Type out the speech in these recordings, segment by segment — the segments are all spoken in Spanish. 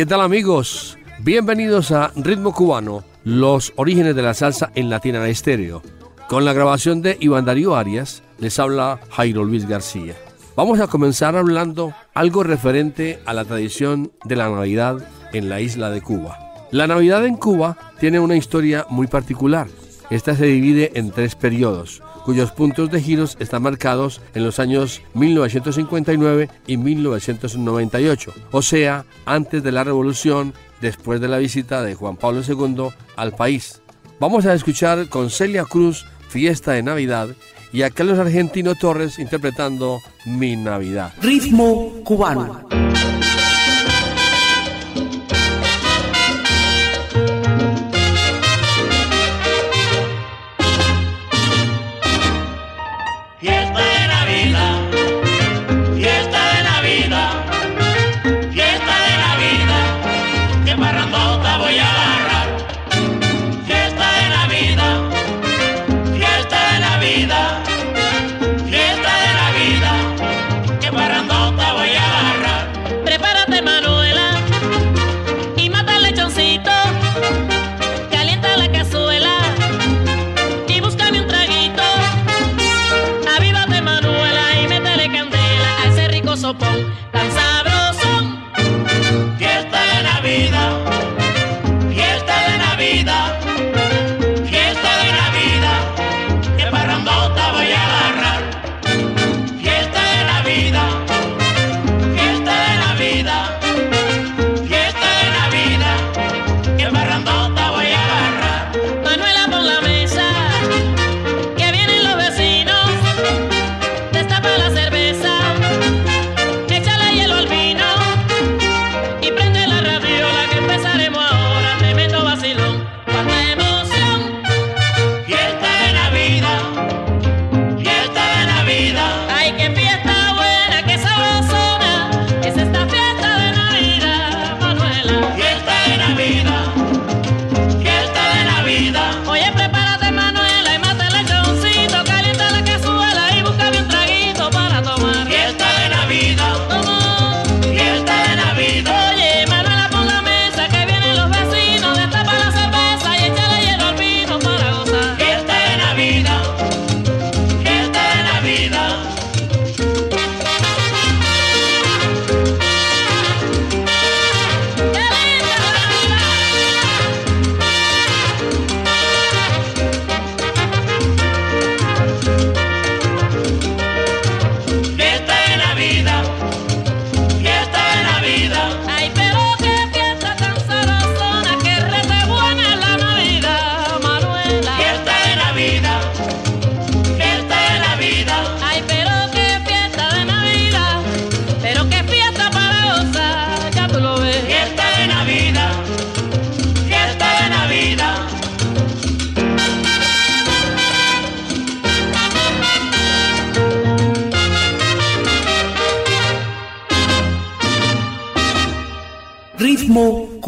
¿Qué tal amigos? Bienvenidos a Ritmo Cubano, los orígenes de la salsa en Latina Estéreo. Con la grabación de Iván Darío Arias, les habla Jairo Luis García. Vamos a comenzar hablando algo referente a la tradición de la Navidad en la isla de Cuba. La Navidad en Cuba tiene una historia muy particular. Esta se divide en tres periodos cuyos puntos de giros están marcados en los años 1959 y 1998, o sea, antes de la revolución, después de la visita de Juan Pablo II al país. Vamos a escuchar con Celia Cruz Fiesta de Navidad y a Carlos Argentino Torres interpretando Mi Navidad. Ritmo cubano.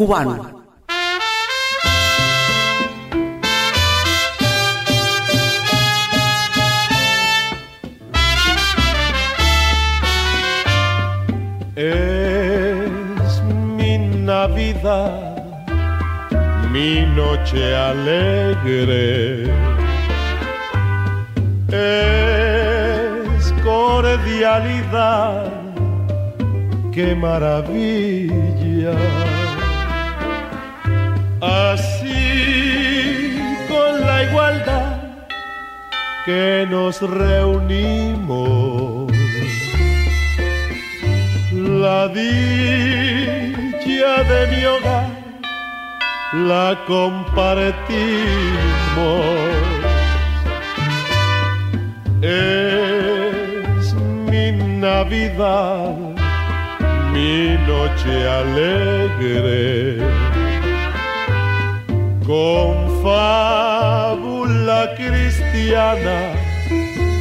Cubano. Es mi Navidad, mi noche alegre. Es cordialidad, qué maravilla Así con la igualdad que nos reunimos, la dicha de mi hogar la compartimos. Navidad, mi noche alegre, con fábula cristiana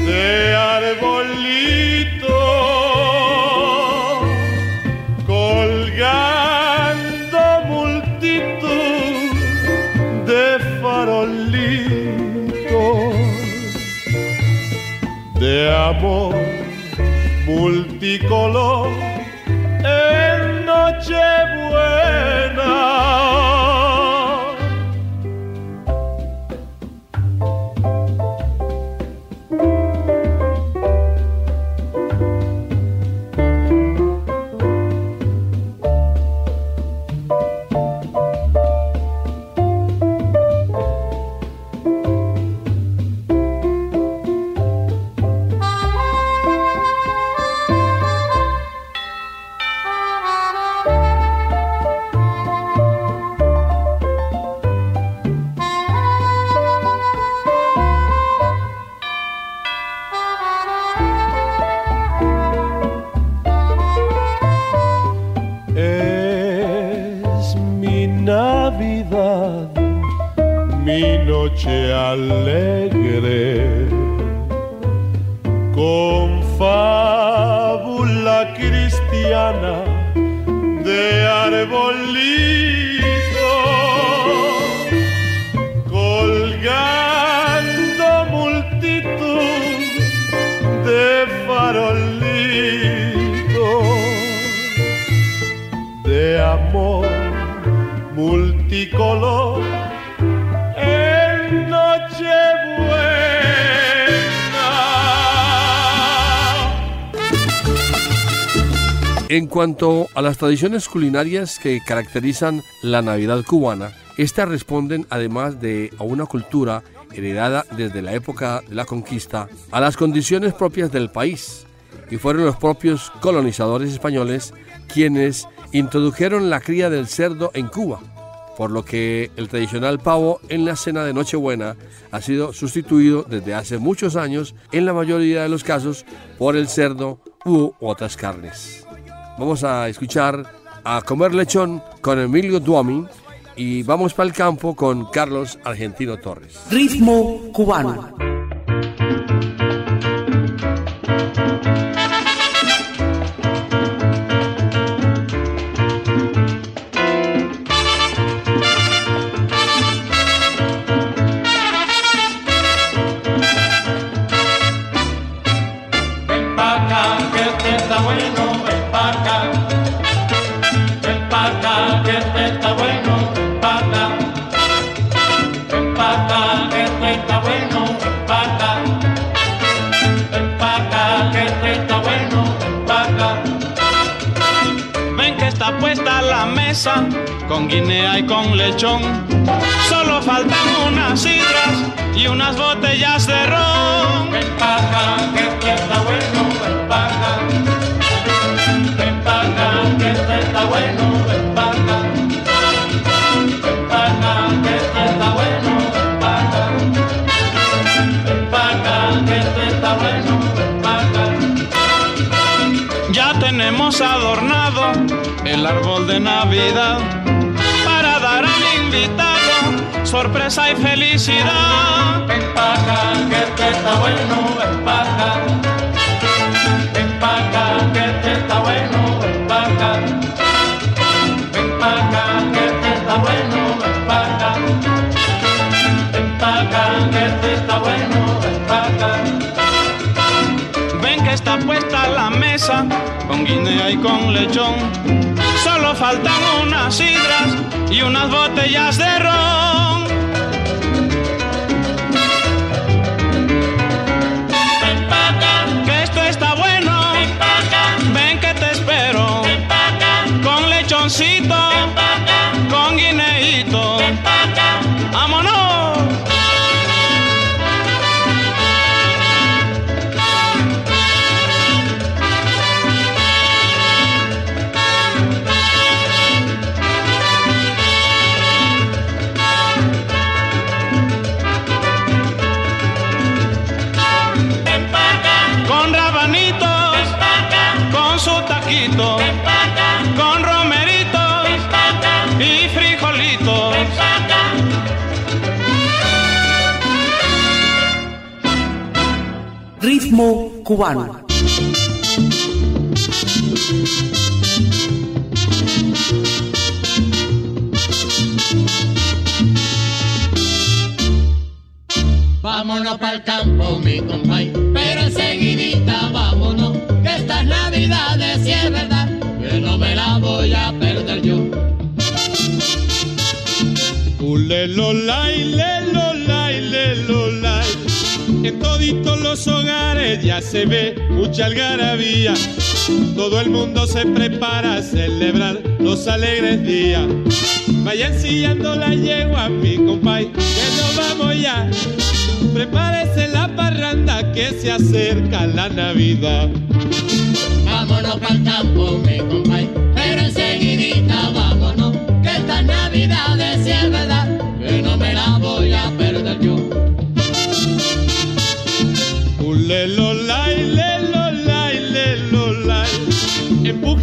de arbolito, colgando multitud de farolitos de amor multicolor En cuanto a las tradiciones culinarias que caracterizan la Navidad cubana, estas responden además de a una cultura heredada desde la época de la conquista a las condiciones propias del país y fueron los propios colonizadores españoles quienes introdujeron la cría del cerdo en Cuba, por lo que el tradicional pavo en la cena de Nochebuena ha sido sustituido desde hace muchos años en la mayoría de los casos por el cerdo u otras carnes. Vamos a escuchar a Comer Lechón con Emilio Duomi y vamos para el campo con Carlos Argentino Torres. Ritmo cubano. Con guinea y con lechón. Solo faltan unas sidras y unas botellas de ron. Empaca, que está bueno, empaca. Empaca, que está bueno, empaca. Empaca, Tenemos adornado el árbol de Navidad para dar al invitado sorpresa y felicidad. Empaca, que este está bueno, empaca. Empaca, que este está bueno, empaca. Empaca, que este está bueno, empaca. Empaca, que este está bueno, empaca. Ven que está puesta la mesa con guinea y con lechón faltan unas sidras y unas botellas de ron. Ritmo cubano. Vámonos para el campo, mi compay, pero enseguidita vámonos, que estas navidades si es verdad, que no me la voy a perder yo. Ulelolay, lelolay, lelolay. En toditos los hogares ya se ve mucha algarabía. Todo el mundo se prepara a celebrar los alegres días. Vayan sillando la yegua, mi compay, que nos vamos ya. Prepárese la parranda que se acerca la Navidad. Vámonos para el campo, mi compay, pero enseguidita vámonos, que estas navidades si es verdad, que no me la voy a perder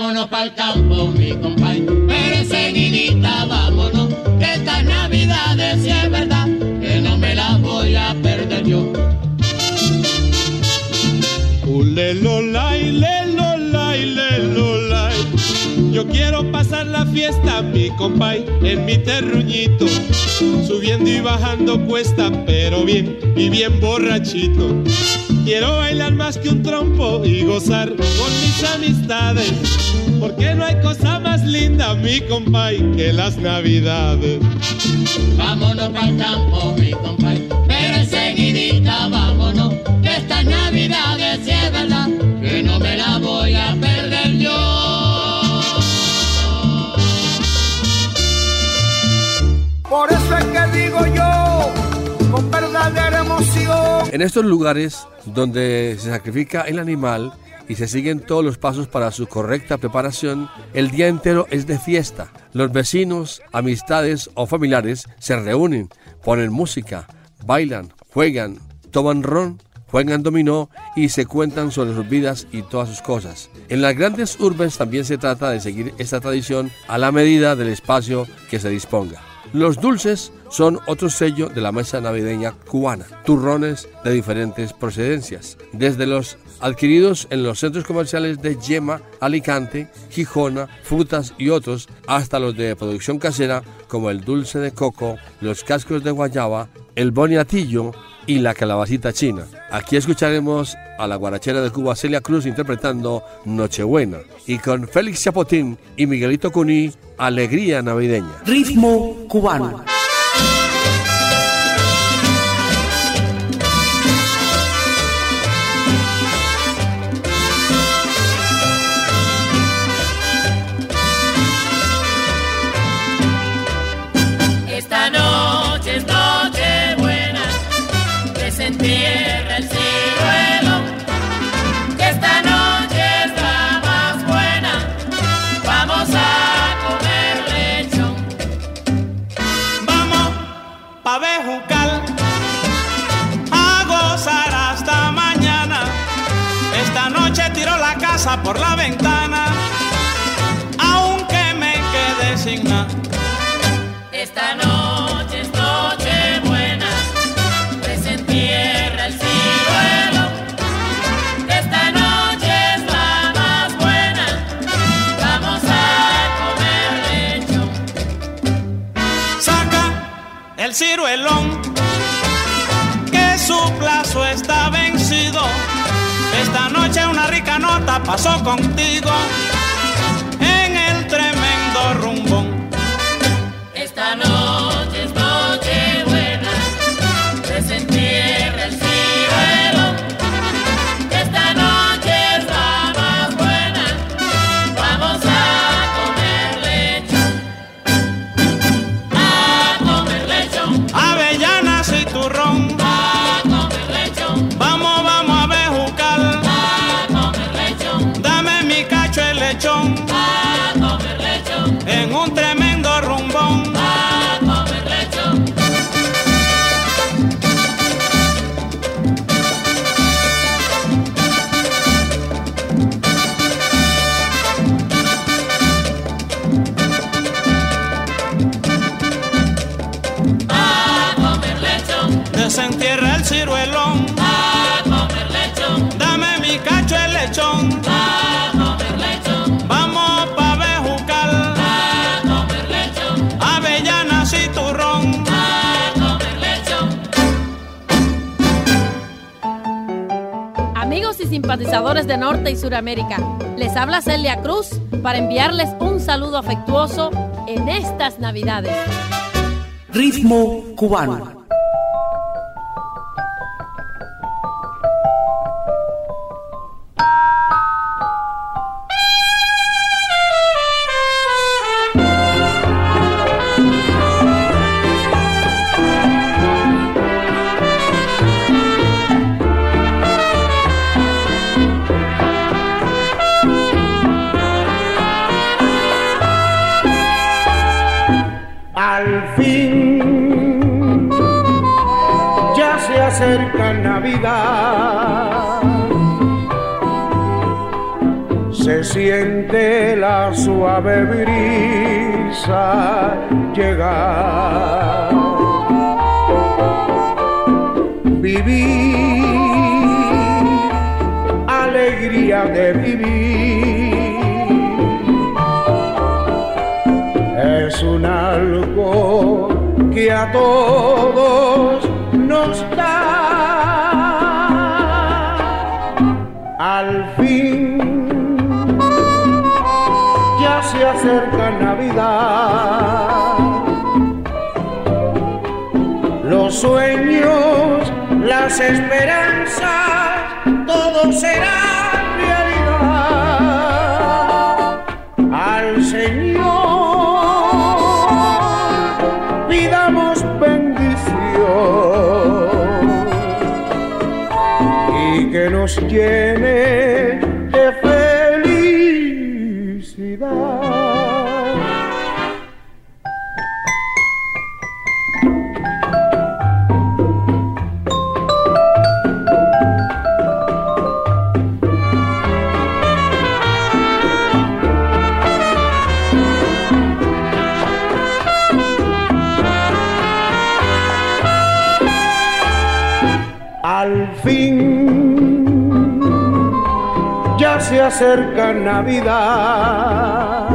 Vámonos para el campo, mi compay, pero enseguidita vámonos, que estas navidades si es verdad, que no me las voy a perder yo. Yo quiero pasar la fiesta, mi compay, en mi terruñito. Subiendo y bajando cuesta, pero bien y bien borrachito. Quiero bailar más que un trompo y gozar con mis amistades. Porque no hay cosa más linda, mi compay, que las navidades. Vámonos para el campo, mi compay, pero enseguidita vámonos, que estas navidades si es verdad, que no me la voy a perder yo. Por eso es que digo yo, verdadera emoción. En estos lugares donde se sacrifica el animal y se siguen todos los pasos para su correcta preparación, el día entero es de fiesta. Los vecinos, amistades o familiares se reúnen, ponen música, bailan, juegan, toman ron, juegan dominó y se cuentan sobre sus vidas y todas sus cosas. En las grandes urbes también se trata de seguir esta tradición a la medida del espacio que se disponga. Los dulces son otro sello de la mesa navideña cubana. Turrones de diferentes procedencias, desde los adquiridos en los centros comerciales de Yema, Alicante, Gijona, Frutas y otros, hasta los de producción casera como el dulce de coco, los cascos de guayaba, el boniatillo y la calabacita china. Aquí escucharemos a la guarachera de Cuba Celia Cruz interpretando Nochebuena y con Félix Chapotín y Miguelito Cuní, Alegría Navideña. Ritmo cubano. Que su plazo está vencido. Esta noche una rica nota pasó contigo de Norte y Suramérica, les habla Celia Cruz para enviarles un saludo afectuoso en estas Navidades. Ritmo cubano. Suave brisa llegar. Vivir, alegría de vivir es un algo que a todos nos da. Sueños, las esperanzas, todo será realidad. Al Señor pidamos bendición y que nos llene acerca Navidad.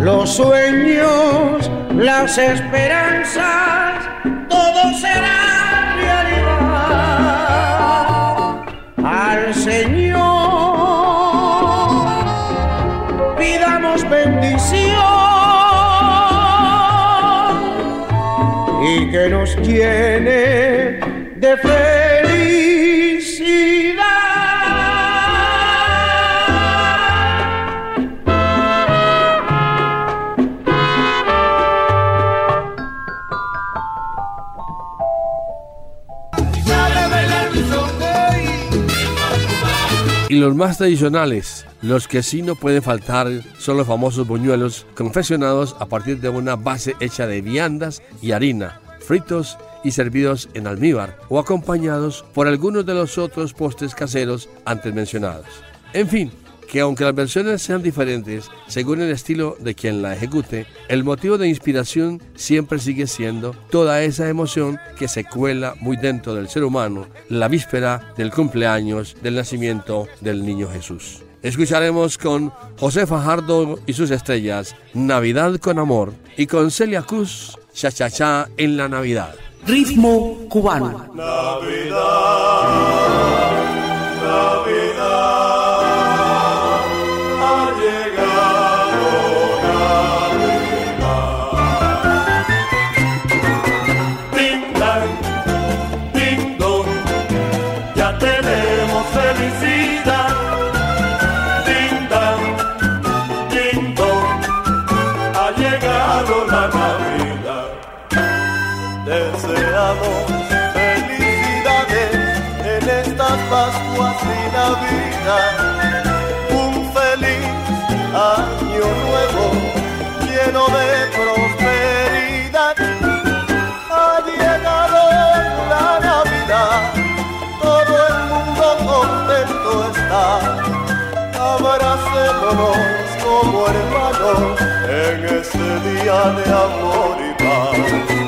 Los sueños, las esperanzas, todo será realidad. Al Señor pidamos bendición y que nos llene de felicidad. Y los más tradicionales, los que sí no pueden faltar, son los famosos buñuelos confeccionados a partir de una base hecha de viandas y harina, fritos y servidos en almíbar o acompañados por algunos de los otros postres caseros antes mencionados. En fin, que aunque las versiones sean diferentes según el estilo de quien la ejecute, el motivo de inspiración siempre sigue siendo toda esa emoción que se cuela muy dentro del ser humano la víspera del cumpleaños del nacimiento del niño Jesús. Escucharemos con José Fajardo y sus estrellas Navidad con Amor y con Celia Cruz Cha Cha Cha en la Navidad. Ritmo cubano. Navidad. Navidad. Un feliz año nuevo lleno de prosperidad. Ha llegado la Navidad, todo el mundo contento está. Abracémonos como hermanos en este día de amor y paz.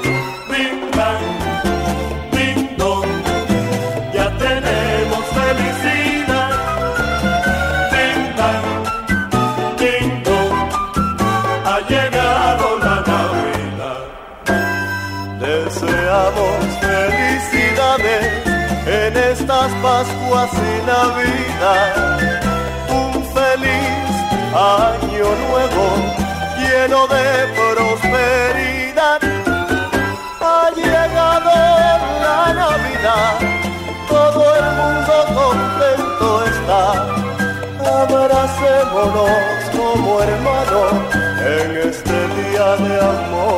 así Navidad, un feliz año nuevo lleno de prosperidad. Ha llegado la Navidad, todo el mundo contento está. Abracémonos como hermanos en este día de amor.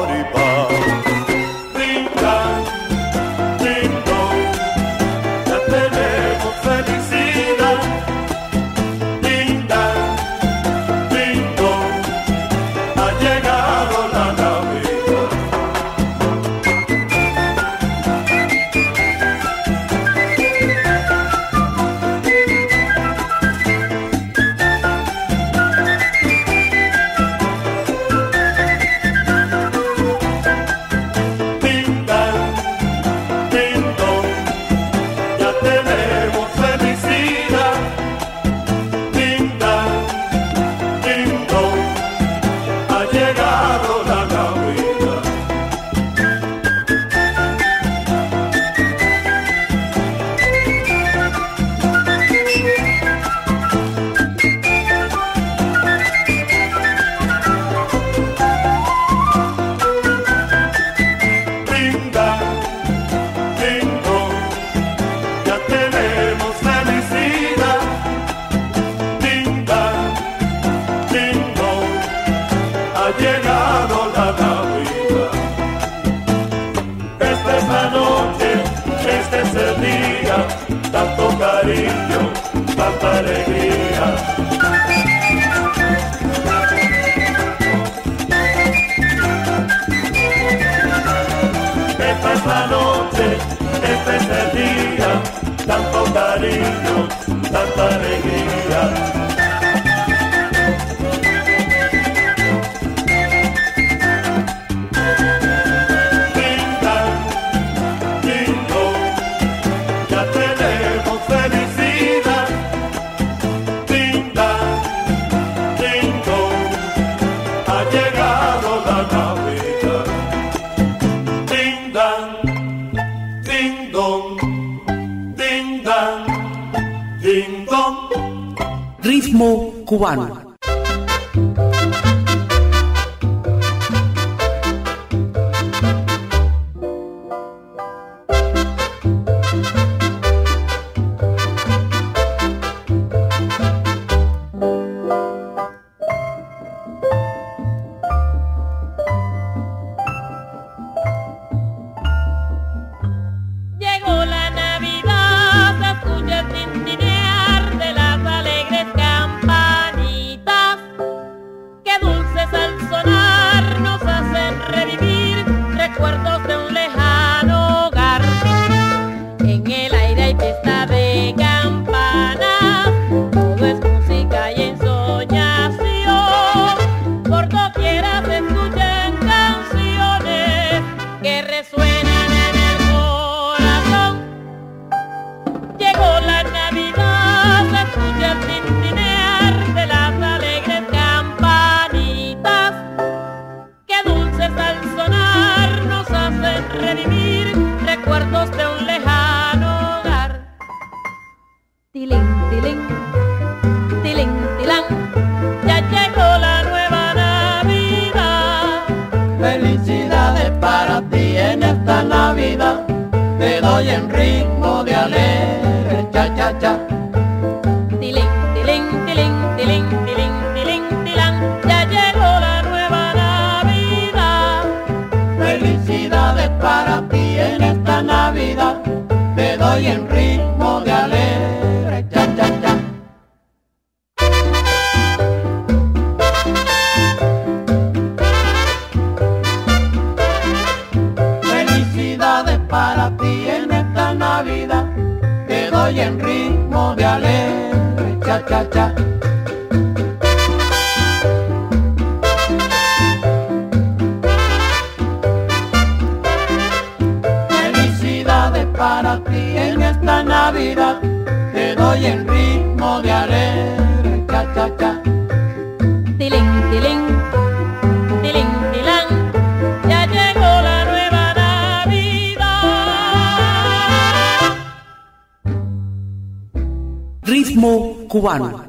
Cubano.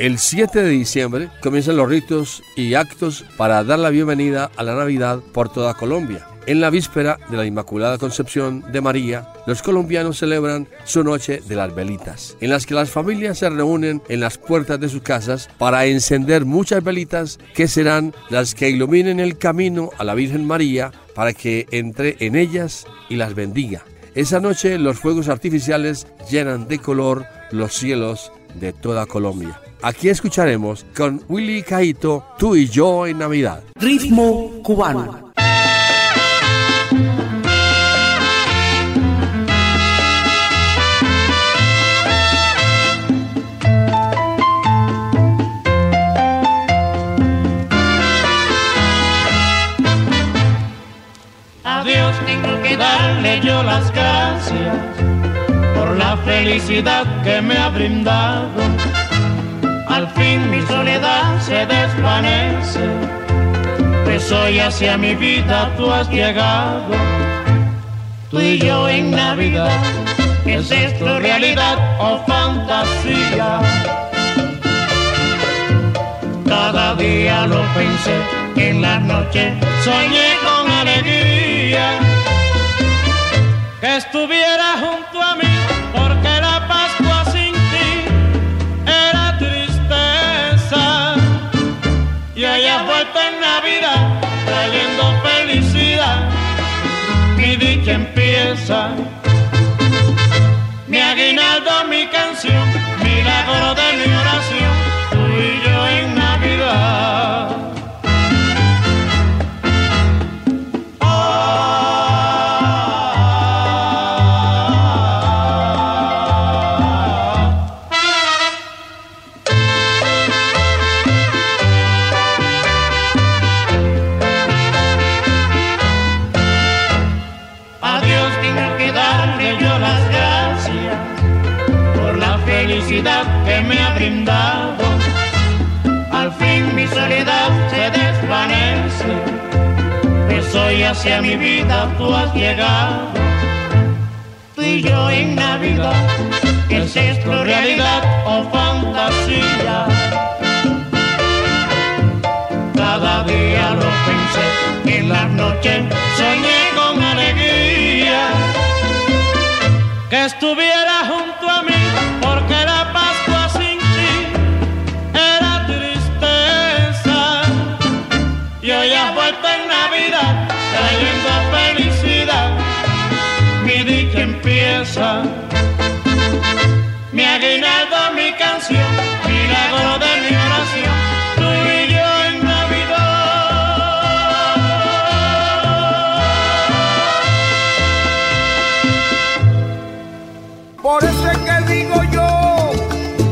El 7 de diciembre comienzan los ritos y actos para dar la bienvenida a la Navidad por toda Colombia. En la víspera de la Inmaculada Concepción de María, los colombianos celebran su noche de las velitas, en las que las familias se reúnen en las puertas de sus casas para encender muchas velitas que serán las que iluminen el camino a la Virgen María para que entre en ellas y las bendiga. Esa noche los fuegos artificiales llenan de color los cielos de toda Colombia. Aquí escucharemos con Willy Caito, tú y yo en Navidad. Ritmo cubano. A Dios tengo que yo las gracias por la felicidad que me ha brindado. Al fin mi soledad se desvanece, pues hoy hacia mi vida tú has llegado. Tú y yo en Navidad, ¿es esto realidad o fantasía? Cada día lo pensé, en la noche soñé con alegría que estuviera junto a mí, porque la Pascua sin ti era tristeza. Y hoy has vuelto en Navidad, trayendo felicidad, mi dicha empieza. Mi aguinaldo, mi canción, milagro de mi oración, hacia mi vida tú has llegado. Tú y yo en Navidad, ¿es esto realidad o fantasía? Cada día lo pensé, en las noches soñé con alegría que estuviera junto empieza. Mi aguinaldo, mi canción, milagro de mi oración, tú y en Navidad. Por eso es que digo yo,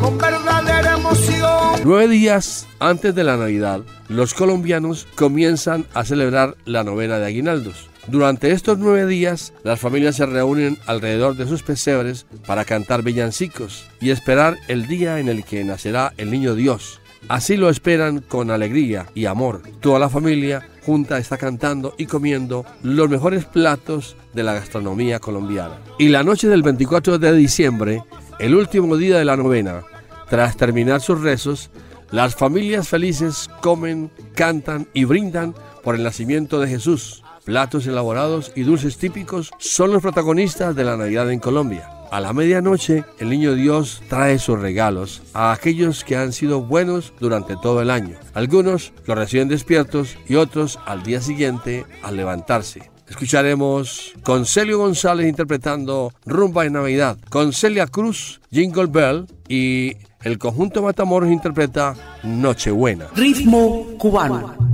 con verdadera emoción. Nueve días antes de la Navidad, los colombianos comienzan a celebrar la novena de aguinaldos. Durante estos nueve días, las familias se reúnen alrededor de sus pesebres para cantar villancicos y esperar el día en el que nacerá el niño Dios. Así lo esperan con alegría y amor. Toda la familia junta está cantando y comiendo los mejores platos de la gastronomía colombiana. Y la noche del 24 de diciembre, el último día de la novena, tras terminar sus rezos, las familias felices comen, cantan y brindan por el nacimiento de Jesús. Platos elaborados y dulces típicos son los protagonistas de la Navidad en Colombia. A la medianoche, el niño Dios trae sus regalos a aquellos que han sido buenos durante todo el año. Algunos los reciben despiertos y otros al día siguiente al levantarse. Escucharemos con Celio González interpretando Rumba de Navidad, con Celia Cruz, Jingle Bell y el conjunto Matamoros interpreta Nochebuena. Ritmo cubano.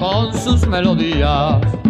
Con sus melodías.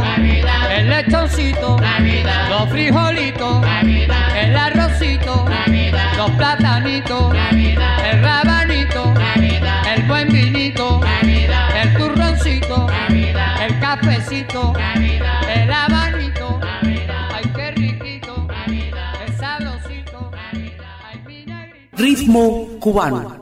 Navidad, el lechoncito, Navidad, los frijolitos, Navidad, el arrocito, Navidad, los platanitos, Navidad, el rabanito, Navidad, el buen vinito, Navidad, el turroncito, Navidad, el cafecito, Navidad, el abanito, Navidad, ay qué riquito, Navidad, el sabrosito, Navidad. ay mi negrito. Ritmo cubano.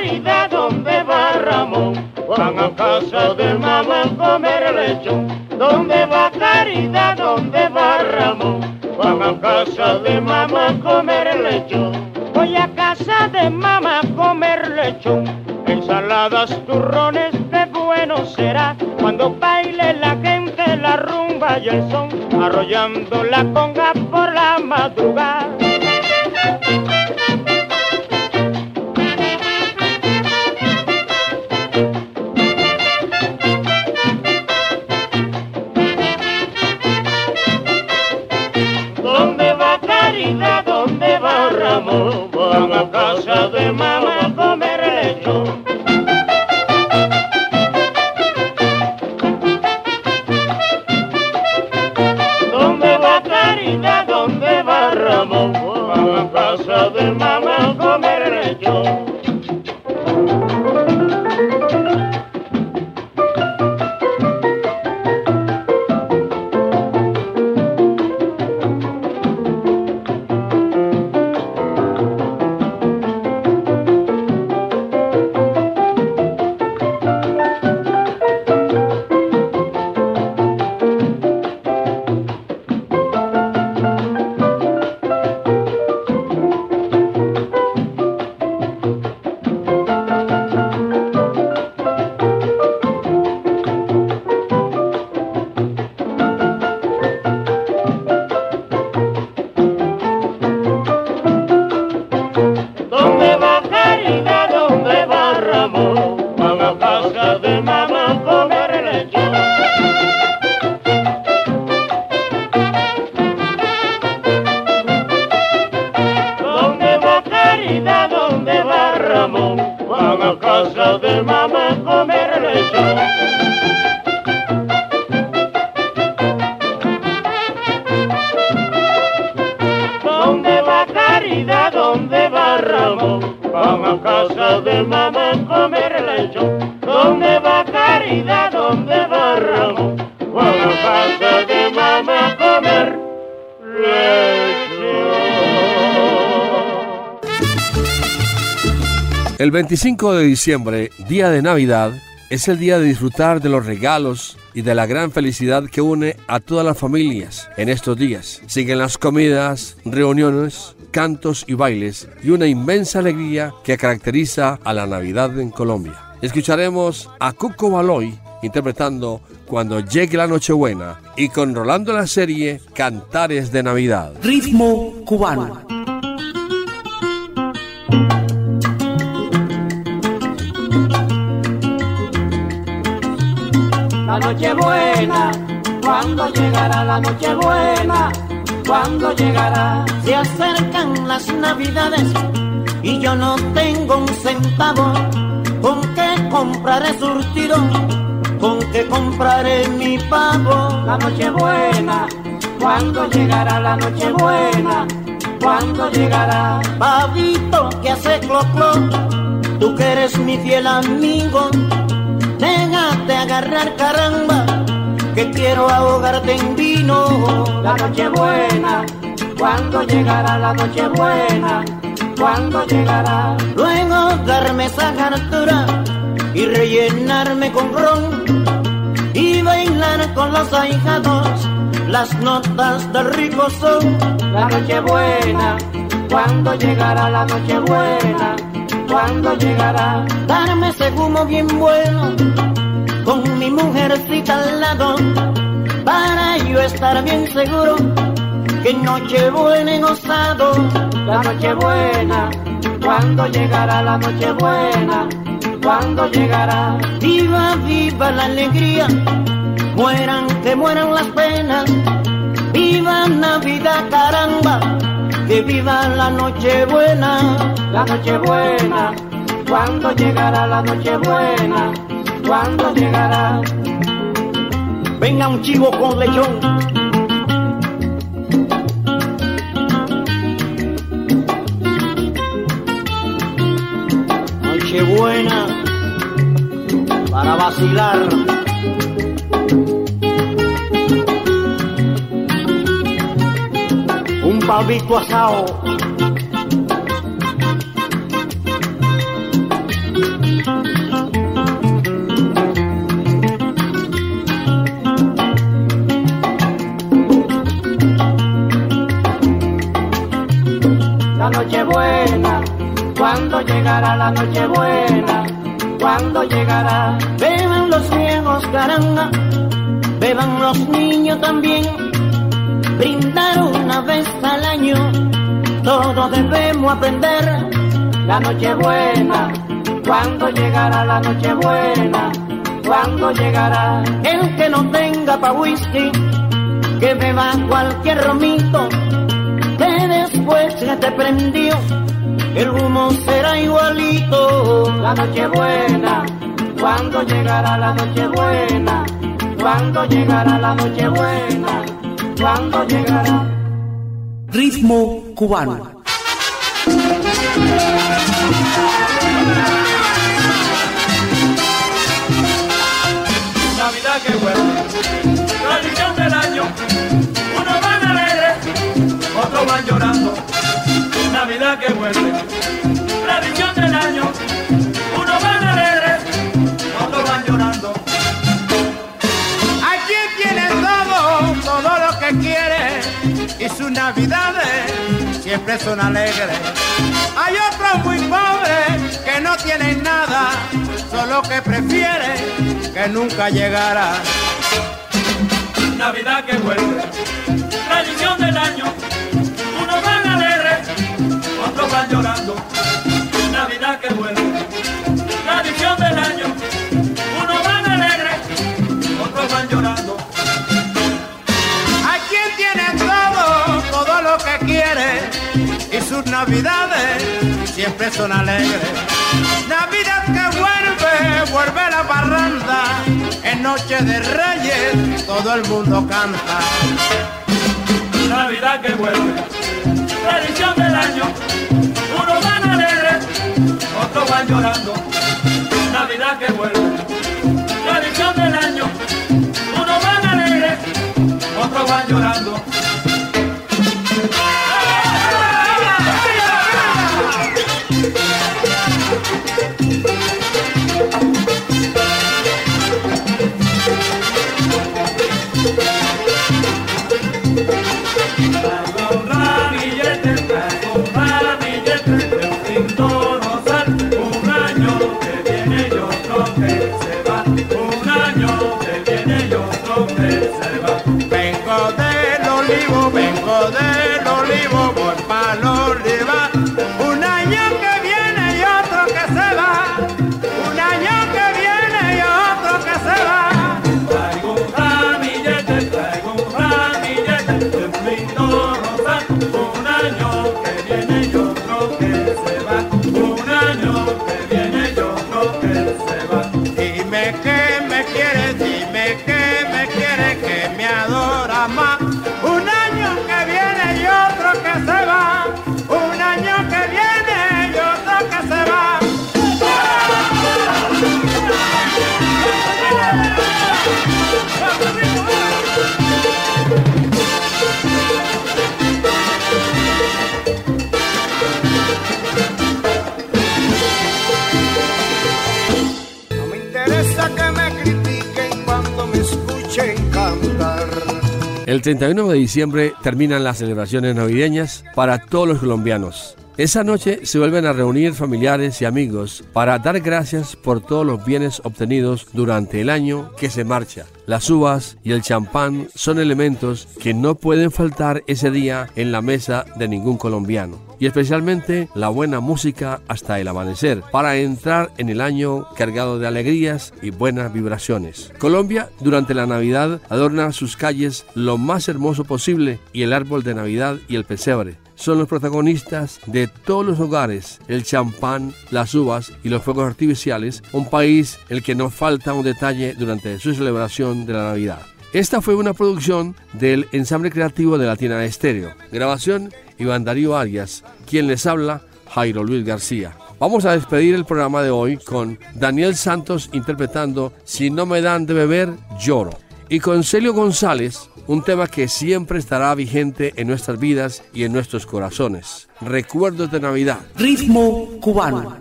Caridad? ¿Dónde va Ramón? Van a casa de mamá a comer lechón. ¿Dónde va Caridad? ¿Dónde va Ramón? Van a casa de mamá a comer lechón. Voy a casa de mamá a comer lechón. Ensaladas, turrones, qué bueno será cuando baile la gente la rumba y el son, arrollando la conga por la madrugada. El 25 de diciembre, día de Navidad, es el día de disfrutar de los regalos y de la gran felicidad que une a todas las familias en estos días. Siguen las comidas, reuniones, cantos y bailes y una inmensa alegría que caracteriza a la Navidad en Colombia. Escucharemos a Cuco Baloy interpretando Cuando llegue la Nochebuena y con Rolando la serie Cantares de Navidad. Ritmo cubano. Noche buena, cuando llegará la noche buena, cuando llegará. Se acercan las navidades y yo no tengo un centavo. ¿Con qué compraré surtido? ¿Con qué compraré mi pavo? La noche buena, cuando llegará la noche buena, cuando llegará. Pavito que hace clo clo, tú que eres mi fiel amigo, déjate agarrar caramba, que quiero ahogarte en vino. La noche buena, cuando llegará la noche buena, cuando llegará. Luego darme esa hartura y rellenarme con ron y bailar con los ahijados las notas del rico son. La noche buena, cuando llegará la noche buena, cuando llegará. Darme ese humo bien bueno con mi mujercita al lado para yo estar bien seguro que noche buena he gozado, la noche buena, cuando llegará la noche buena, cuando llegará. Viva, viva la alegría, mueran, que mueran las penas. Viva Navidad, caramba, que viva la noche buena, la noche buena, cuando llegará la noche buena, cuando llegará. Venga un chivo con lechón. Noche buena para vacilar. Un pavito asado. Llegará la noche buena, cuando llegará. Beban los viejos caranga, beban los niños también. Brindar una vez al año, todos debemos aprender. La noche buena, cuando llegará la noche buena, cuando llegará. El que no tenga pa' whisky, que beba cualquier romito, que después que te prendió, el humo será igualito. La noche buena, cuando llegará la noche buena, cuando llegará la noche buena, cuando llegará. Ritmo cubano. Navidad que vuelve, tradición del año, unos van alegres, otros van llorando. Navidad que vuelve, tradición del año, unos van alegres, otros van llorando. Aquí tiene todo, todo lo que quiere y sus navidades siempre son alegres. Hay otros muy pobres que no tienen nada, solo que prefieren que nunca llegara. Navidad que vuelve, tradición del año, llorando. Navidad que vuelve, tradición del año, unos van alegres, otros van llorando. Hay quien tiene todo, todo lo que quiere y sus navidades siempre son alegres. Navidad que vuelve, vuelve la parranda, en noche de reyes todo el mundo canta. Navidad que vuelve, tradición del año, otros van llorando. Navidad que vuelve, tradición del año, unos van alegres, otros van llorando. El 31 de diciembre terminan las celebraciones navideñas para todos los colombianos. Esa noche se vuelven a reunir familiares y amigos para dar gracias por todos los bienes obtenidos durante el año que se marcha. Las uvas y el champán son elementos que no pueden faltar ese día en la mesa de ningún colombiano. Y especialmente la buena música hasta el amanecer, para entrar en el año cargado de alegrías y buenas vibraciones. Colombia durante la Navidad adorna sus calles lo más hermoso posible y el árbol de Navidad y el pesebre son los protagonistas de todos los hogares, el champán, las uvas y los fuegos artificiales, un país el que no falta un detalle durante su celebración de la Navidad. Esta fue una producción del ensamble creativo de Latina Estéreo. Grabación Iván Darío Arias, quien les habla Jairo Luis García. Vamos a despedir el programa de hoy con Daniel Santos interpretando Si no me dan de beber, lloro. Y con Celio González un tema que siempre estará vigente en nuestras vidas y en nuestros corazones. Recuerdos de Navidad. Ritmo cubano.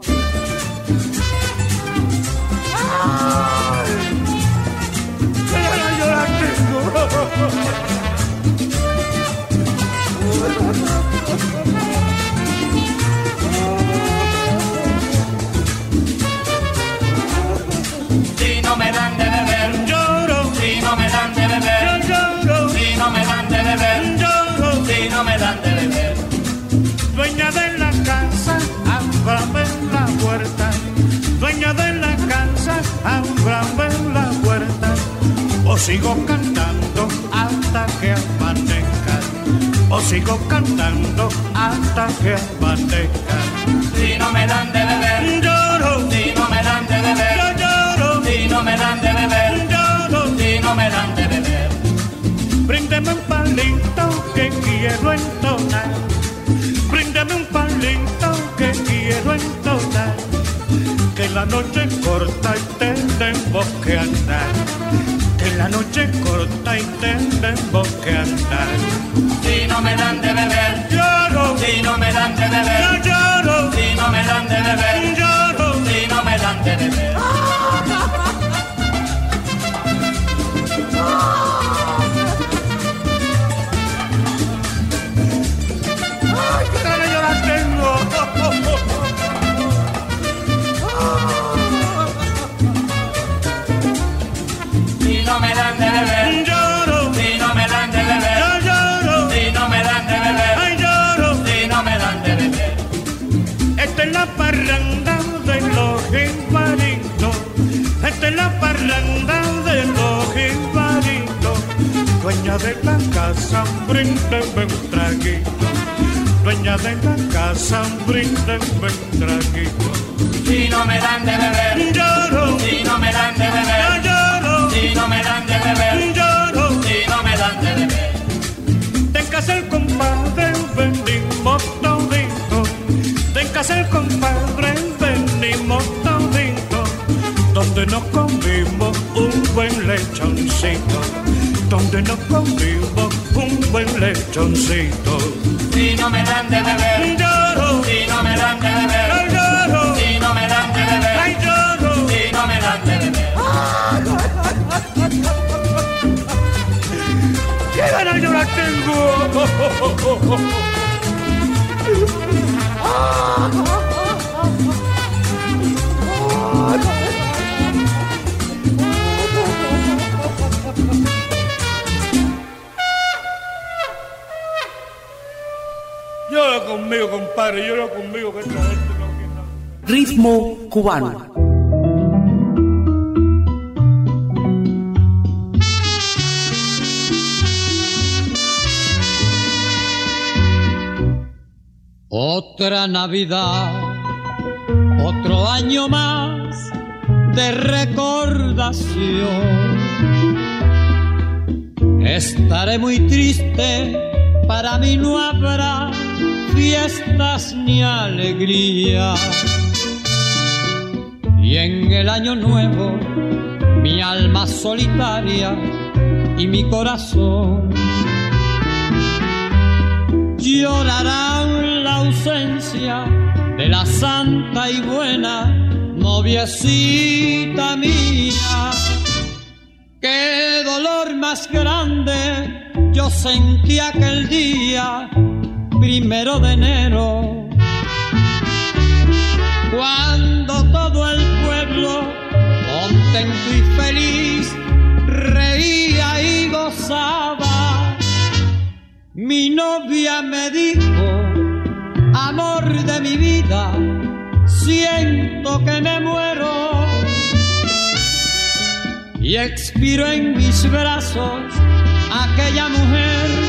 Sigo cantando hasta que amanezca. O sigo cantando hasta que amanezca. Si no me dan de beber, lloro. Si no me dan de beber, lloro. Si no me dan de beber, lloro. Si no me dan de beber. Bríndeme un palito que quiero entonar. Bríndeme un palito que quiero entonar. Que la noche corta y tenemos que andar. La noche corta y tenemos que andar. Si no me dan de beber, lloro. Si no me dan de beber, yo lloro. Si no me dan de beber, lloro. Si no me dan de beber. ¡Ay, Dueña de la casa, bríndeme un traguito. Dueña de la casa, bríndeme un traguito. Si no me dan de beber, lloro. Si no me dan de beber, lloro. Si no me dan de beber, lloro. Si no me dan de beber. De casa el compadre venimos todito. De casa el compadre venimos todito. Donde buen lechoncito. Donde nos comimos un buen lechoncito. Si no me dan de beber, lloro. Si no me dan de beber, lloro. Si no me dan de beber, ay lloro. Si no me dan de beber. ¡Qué ganas la tengo! Llora conmigo, compadre, llora conmigo que esta gente no quiere. Ritmo cubano. Otra Navidad, otro año más de recordación. Estaré muy triste, para mí no habrá fiestas ni alegría. Y en el año nuevo, mi alma solitaria y mi corazón llorarán la ausencia de la santa y buena noviecita mía. Qué dolor más grande yo sentí aquel día, primero de enero, cuando todo el pueblo, contento y feliz, reía y gozaba. Mi novia me dijo, amor de mi vida, siento que me muero. Y expiro en mis brazos aquella mujer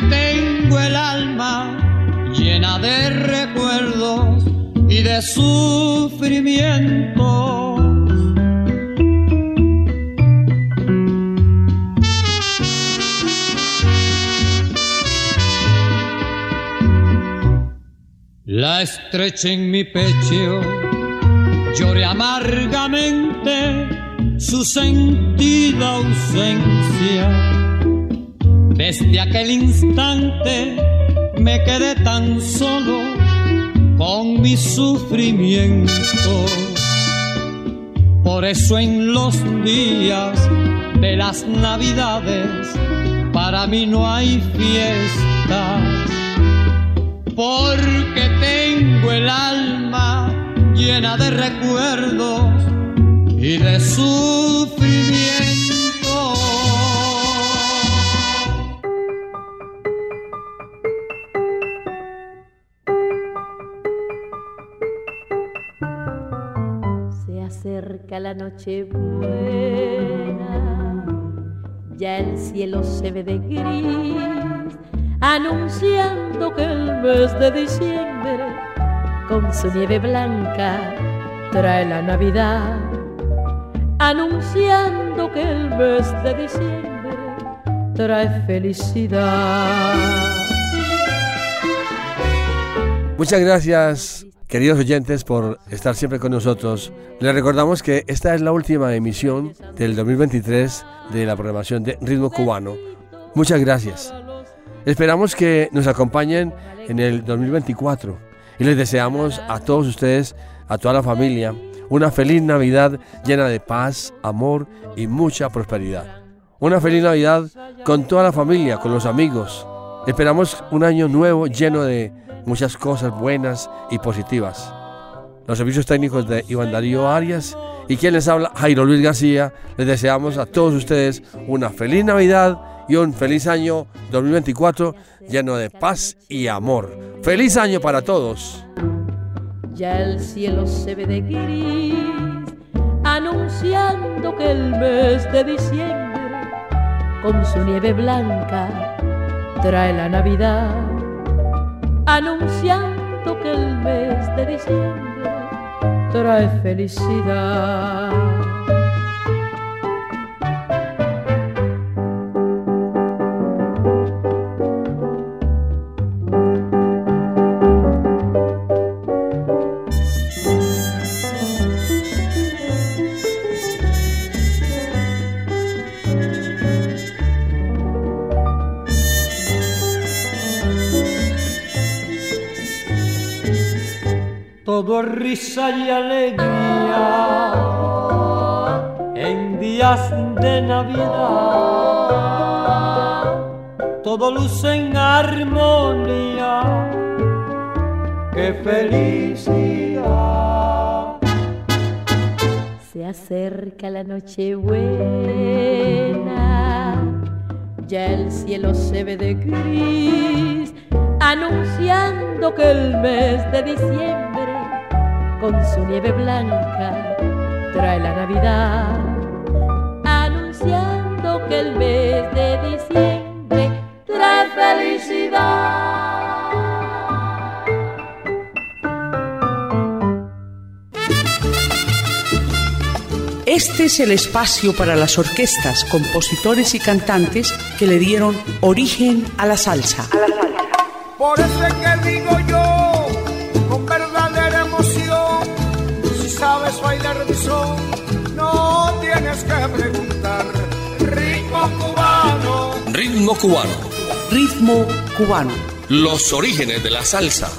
Tengo el alma llena de recuerdos y de sufrimiento. La estreché en mi pecho, lloré amargamente su sentida ausencia. Desde aquel instante me quedé tan solo con mi sufrimiento. Por eso en los días de las navidades para mí no hay fiesta porque tengo el alma llena de recuerdos y de sufrimiento. Buena, ya el cielo se ve de gris anunciando que el mes de diciembre con su nieve blanca trae la Navidad, anunciando que el mes de diciembre trae felicidad. Muchas gracias, queridos oyentes, por estar siempre con nosotros. Les recordamos que esta es la última emisión del 2023 de la programación de Ritmo Cubano. Muchas gracias. Esperamos que nos acompañen en el 2024 y les deseamos a todos ustedes, a toda la familia, una feliz Navidad llena de paz, amor y mucha prosperidad. Una feliz Navidad con toda la familia, con los amigos. Esperamos un año nuevo lleno de muchas cosas buenas y positivas. Los servicios técnicos de Iván Darío Arias y quien les habla, Jairo Luis García, les deseamos a todos ustedes una feliz Navidad y un feliz año 2024 lleno de paz y amor. Feliz año para todos. Ya el cielo se ve de gris, anunciando que el mes de diciembre, con su nieve blanca, trae la Navidad. Anunciando que el mes de diciembre trae felicidad. Risa y alegría en días de Navidad. Todo luce en armonía, qué felicidad. Se acerca la noche buena, ya el cielo se ve de gris, anunciando que el mes de diciembre con su nieve blanca trae la Navidad, anunciando que el mes de diciembre trae felicidad. Este es el espacio para las orquestas, compositores y cantantes que le dieron origen a la salsa. Por por eso es que Ritmo cubano. Ritmo cubano. Los orígenes de la salsa.